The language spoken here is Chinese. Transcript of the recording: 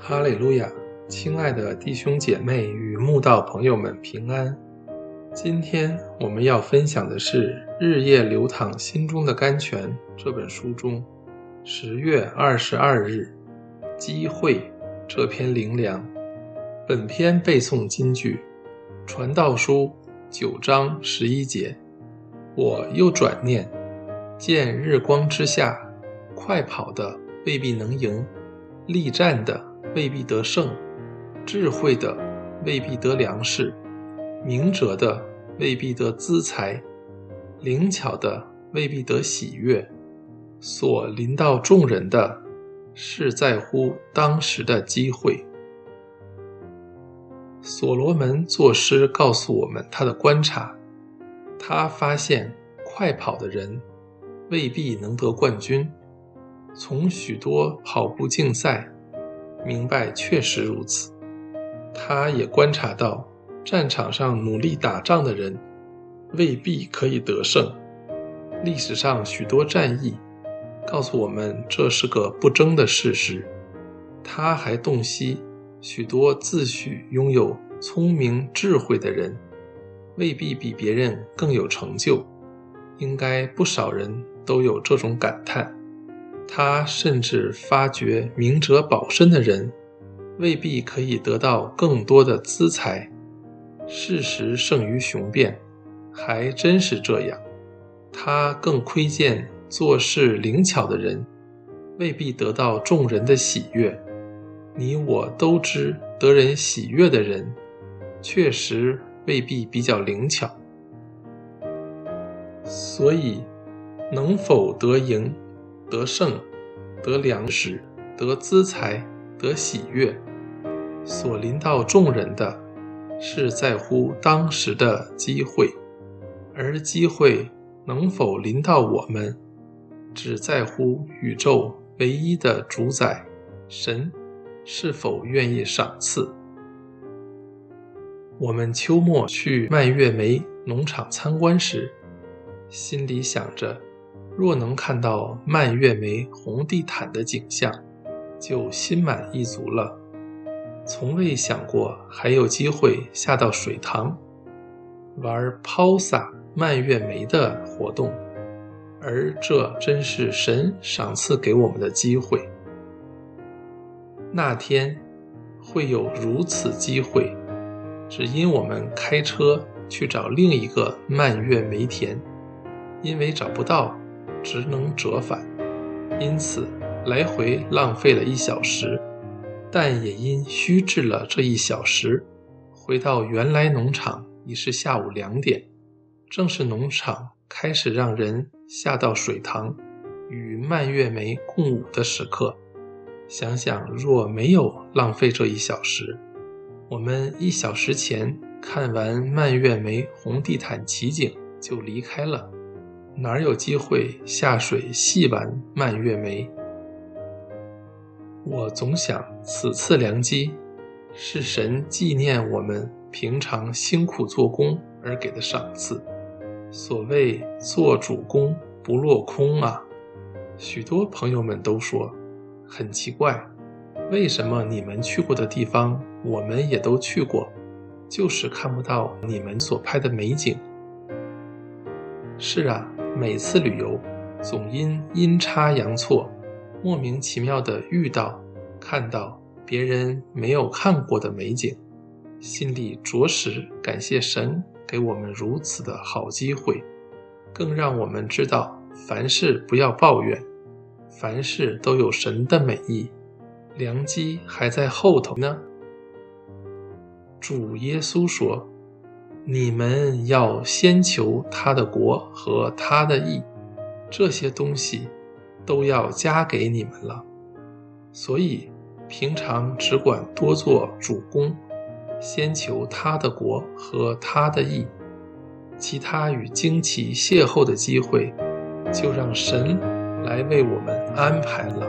哈利路亚，亲爱的弟兄姐妹与慕道朋友们平安。今天我们要分享的是《日夜流淌心中的甘泉》这本书中十月二十二日“机会”这篇灵粮。本篇背诵金句：传道书九章十一节。我又转念，见日光之下，快跑的未必能赢，力战的未必得胜，智慧的未必得粮食，明哲的未必得资财，灵巧的未必得喜悦。所临到众人的，是在乎当时的机会。所罗门作诗告诉我们他的观察。他发现快跑的人未必能得冠军。从许多跑步竞赛明白确实如此。他也观察到战场上努力打仗的人未必可以得胜。历史上许多战役告诉我们这是个不争的事实。他还洞悉许多自诩拥有聪明智慧的人。未必比别人更有成就，应该不少人都有这种感叹。他甚至发觉明哲保身的人未必可以得到更多的资财。事实胜于雄辩，还真是这样。他更窥见做事灵巧的人未必得到众人的喜悦。你我都知，得人喜悦的人确实。未必比较灵巧，所以能否得赢、得胜、得粮食、得资财、得喜悦，所临到众人的，是在乎当时的机会；而机会能否临到我们，只在乎宇宙唯一的主宰神是否愿意赏赐。我们秋末去蔓越莓农场参观时，心里想着，若能看到蔓越莓红地毯的景象，就心满意足了。从未想过还有机会下到水塘，玩抛洒蔓越莓的活动，而这真是神赏赐给我们的机会。那天会有如此机会。只因我们开车去找另一个蔓越莓田，因为找不到，只能折返，因此来回浪费了一小时。但也因虚掷了这一小时，回到原来农场已是下午两点，正是农场开始让人下到水塘与蔓越莓共舞的时刻。想想若没有浪费这一小时。我们一小时前看完蔓越莓红地毯奇景就离开了，哪有机会下水细玩蔓越莓？我总想，此次良机是神纪念我们平常辛苦做工而给的赏赐。所谓做主公不落空啊！许多朋友们都说很奇怪。为什么你们去过的地方，我们也都去过，就是看不到你们所拍的美景？是啊，每次旅游，总因阴差阳错，莫名其妙的遇到、看到别人没有看过的美景，心里着实感谢神给我们如此的好机会，更让我们知道凡事不要抱怨，凡事都有神的美意。良机还在后头呢。主耶稣说：“你们要先求他的国和他的义，这些东西都要加给你们了。所以平常只管多做主公，先求他的国和他的义，其他与惊奇邂逅的机会，就让神来为我们安排了。”